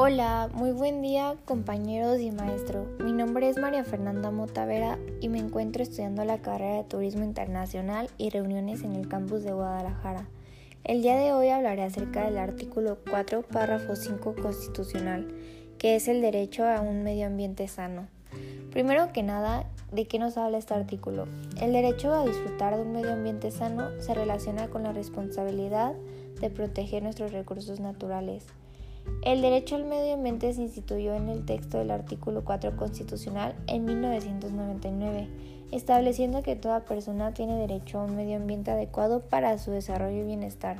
Hola, muy buen día compañeros y maestro. Mi nombre es María Fernanda Motavera y me encuentro estudiando la carrera de Turismo Internacional y Reuniones en el campus de Guadalajara. El día de hoy hablaré acerca del artículo 4, párrafo 5 constitucional, que es el derecho a un medio ambiente sano. Primero que nada, ¿de qué nos habla este artículo? El derecho a disfrutar de un medio ambiente sano se relaciona con la responsabilidad de proteger nuestros recursos naturales. El derecho al medio ambiente se instituyó en el texto del artículo 4 constitucional en 1999, estableciendo que toda persona tiene derecho a un medio ambiente adecuado para su desarrollo y bienestar.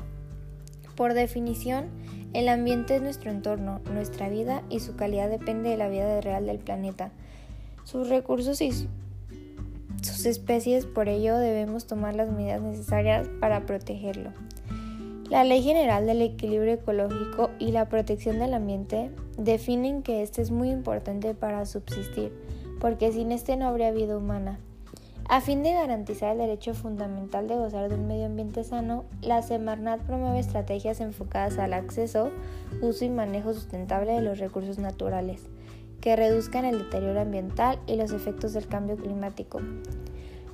Por definición, el ambiente es nuestro entorno, nuestra vida y su calidad depende de la vida real del planeta sus recursos y sus especies, por ello debemos tomar las medidas necesarias para protegerlo. La Ley General del Equilibrio Ecológico y la Protección del Ambiente definen que este es muy importante para subsistir, porque sin este no habría vida humana. A fin de garantizar el derecho fundamental de gozar de un medio ambiente sano, la Semarnat promueve estrategias enfocadas al acceso, uso y manejo sustentable de los recursos naturales que reduzcan el deterioro ambiental y los efectos del cambio climático.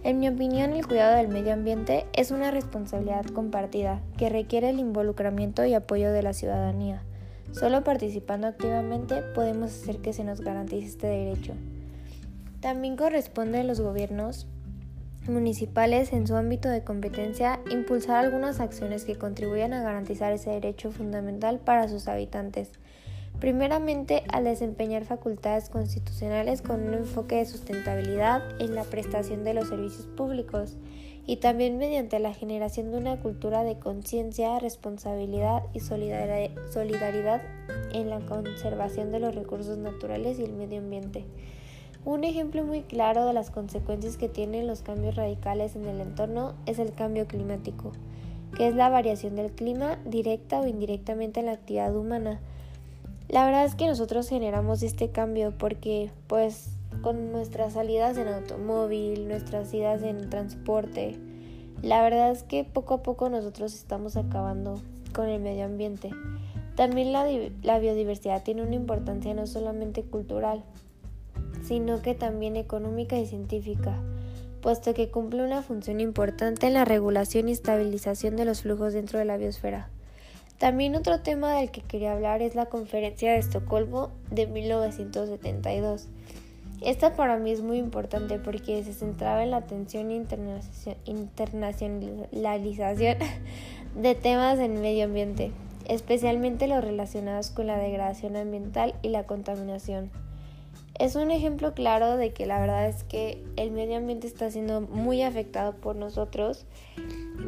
En mi opinión, el cuidado del medio ambiente es una responsabilidad compartida que requiere el involucramiento y apoyo de la ciudadanía. Solo participando activamente podemos hacer que se nos garantice este derecho. También corresponde a los gobiernos municipales en su ámbito de competencia impulsar algunas acciones que contribuyan a garantizar ese derecho fundamental para sus habitantes Primeramente, al desempeñar facultades constitucionales con un enfoque de sustentabilidad en la prestación de los servicios públicos y también mediante la generación de una cultura de conciencia, responsabilidad y solidaridad en la conservación de los recursos naturales y el medio ambiente. Un ejemplo muy claro de las consecuencias que tienen los cambios radicales en el entorno es el cambio climático, que es la variación del clima directa o indirectamente en la actividad humana la verdad es que nosotros generamos este cambio porque pues con nuestras salidas en automóvil, nuestras idas en transporte, la verdad es que poco a poco nosotros estamos acabando con el medio ambiente. También la, la biodiversidad tiene una importancia no solamente cultural, sino que también económica y científica, puesto que cumple una función importante en la regulación y estabilización de los flujos dentro de la biosfera. También otro tema del que quería hablar es la conferencia de Estocolmo de 1972. Esta para mí es muy importante porque se centraba en la atención e internacionalización de temas en medio ambiente, especialmente los relacionados con la degradación ambiental y la contaminación. Es un ejemplo claro de que la verdad es que el medio ambiente está siendo muy afectado por nosotros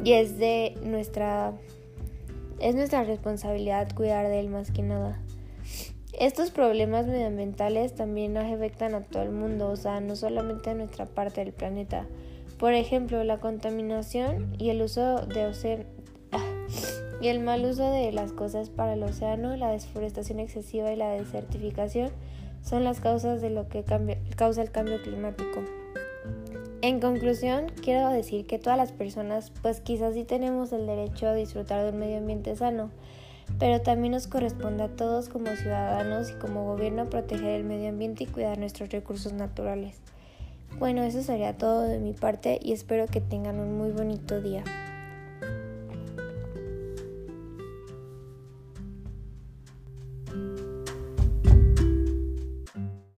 y es de nuestra es nuestra responsabilidad cuidar de él más que nada. Estos problemas medioambientales también afectan a todo el mundo, o sea, no solamente a nuestra parte del planeta. Por ejemplo, la contaminación y el uso de océano y el mal uso de las cosas para el océano, la deforestación excesiva y la desertificación son las causas de lo que causa el cambio climático. En conclusión, quiero decir que todas las personas, pues quizás sí tenemos el derecho a disfrutar de un medio ambiente sano, pero también nos corresponde a todos como ciudadanos y como gobierno proteger el medio ambiente y cuidar nuestros recursos naturales. Bueno, eso sería todo de mi parte y espero que tengan un muy bonito día.